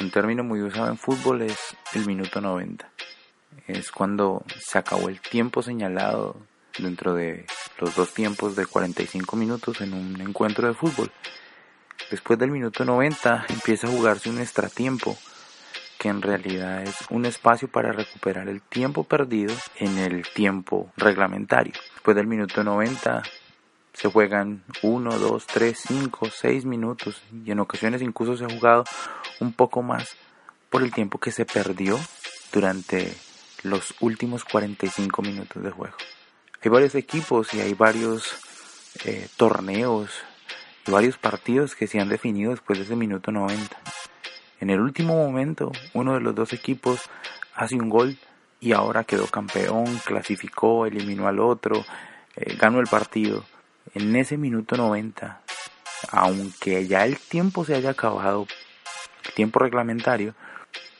Un término muy usado en fútbol es el minuto 90. Es cuando se acabó el tiempo señalado dentro de los dos tiempos de 45 minutos en un encuentro de fútbol. Después del minuto 90 empieza a jugarse un extratiempo, que en realidad es un espacio para recuperar el tiempo perdido en el tiempo reglamentario. Después del minuto 90 se juegan 1, 2, 3, 5, 6 minutos y en ocasiones incluso se ha jugado un poco más por el tiempo que se perdió durante los últimos 45 minutos de juego. Hay varios equipos y hay varios eh, torneos y varios partidos que se han definido después de ese minuto 90. En el último momento, uno de los dos equipos hace un gol y ahora quedó campeón, clasificó, eliminó al otro, eh, ganó el partido en ese minuto 90, aunque ya el tiempo se haya acabado, tiempo reglamentario,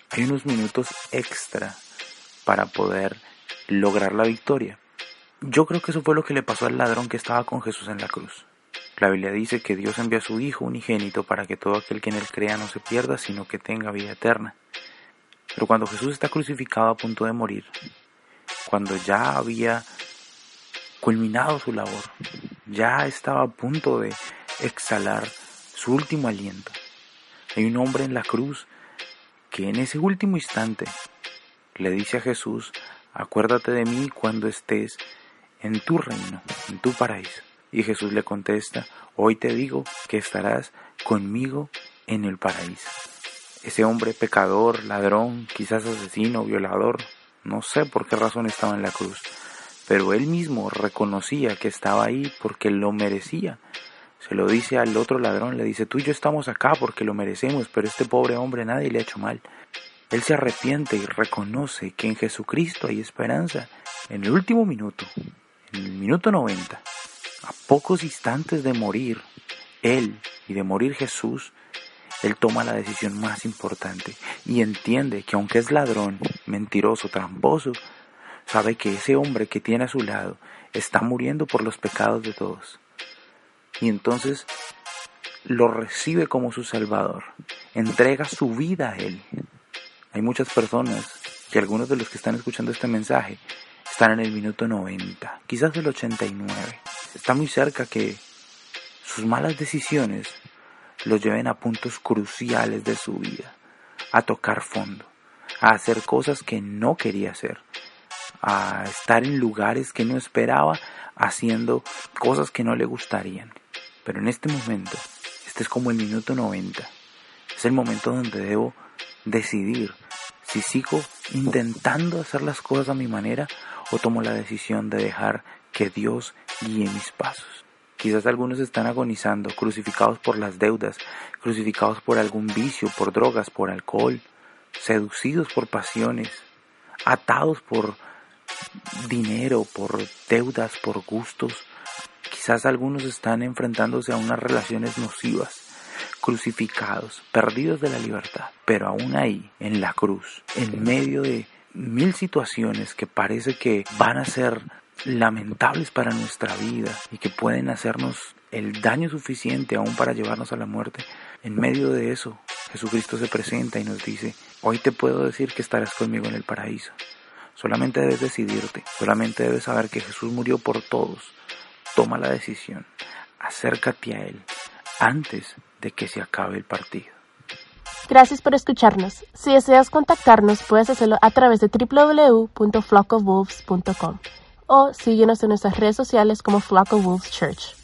hay unos minutos extra para poder lograr la victoria. Yo creo que eso fue lo que le pasó al ladrón que estaba con Jesús en la cruz. La Biblia dice que Dios envió a su Hijo unigénito para que todo aquel que en él crea no se pierda, sino que tenga vida eterna. Pero cuando Jesús está crucificado a punto de morir, cuando ya había culminado su labor, ya estaba a punto de exhalar su último aliento. Hay un hombre en la cruz que en ese último instante le dice a Jesús, acuérdate de mí cuando estés en tu reino, en tu paraíso. Y Jesús le contesta, hoy te digo que estarás conmigo en el paraíso. Ese hombre pecador, ladrón, quizás asesino, violador, no sé por qué razón estaba en la cruz, pero él mismo reconocía que estaba ahí porque lo merecía. Se lo dice al otro ladrón, le dice, tú y yo estamos acá porque lo merecemos, pero este pobre hombre nadie le ha hecho mal. Él se arrepiente y reconoce que en Jesucristo hay esperanza. En el último minuto, en el minuto 90, a pocos instantes de morir, Él y de morir Jesús, Él toma la decisión más importante y entiende que aunque es ladrón, mentiroso, tramposo, sabe que ese hombre que tiene a su lado está muriendo por los pecados de todos. Y entonces lo recibe como su Salvador, entrega su vida a Él. Hay muchas personas, y algunos de los que están escuchando este mensaje, están en el minuto 90, quizás el 89. Está muy cerca que sus malas decisiones los lleven a puntos cruciales de su vida, a tocar fondo, a hacer cosas que no quería hacer, a estar en lugares que no esperaba, haciendo cosas que no le gustarían. Pero en este momento, este es como el minuto 90. Es el momento donde debo decidir si sigo intentando hacer las cosas a mi manera o tomo la decisión de dejar que Dios guíe mis pasos. Quizás algunos están agonizando, crucificados por las deudas, crucificados por algún vicio, por drogas, por alcohol, seducidos por pasiones, atados por dinero, por deudas, por gustos. Quizás algunos están enfrentándose a unas relaciones nocivas, crucificados, perdidos de la libertad, pero aún ahí, en la cruz, en medio de mil situaciones que parece que van a ser lamentables para nuestra vida y que pueden hacernos el daño suficiente aún para llevarnos a la muerte, en medio de eso Jesucristo se presenta y nos dice, hoy te puedo decir que estarás conmigo en el paraíso. Solamente debes decidirte, solamente debes saber que Jesús murió por todos. Toma la decisión, acércate a Él antes de que se acabe el partido. Gracias por escucharnos. Si deseas contactarnos, puedes hacerlo a través de www.flockofwolves.com o síguenos en nuestras redes sociales como Flock of Wolves Church.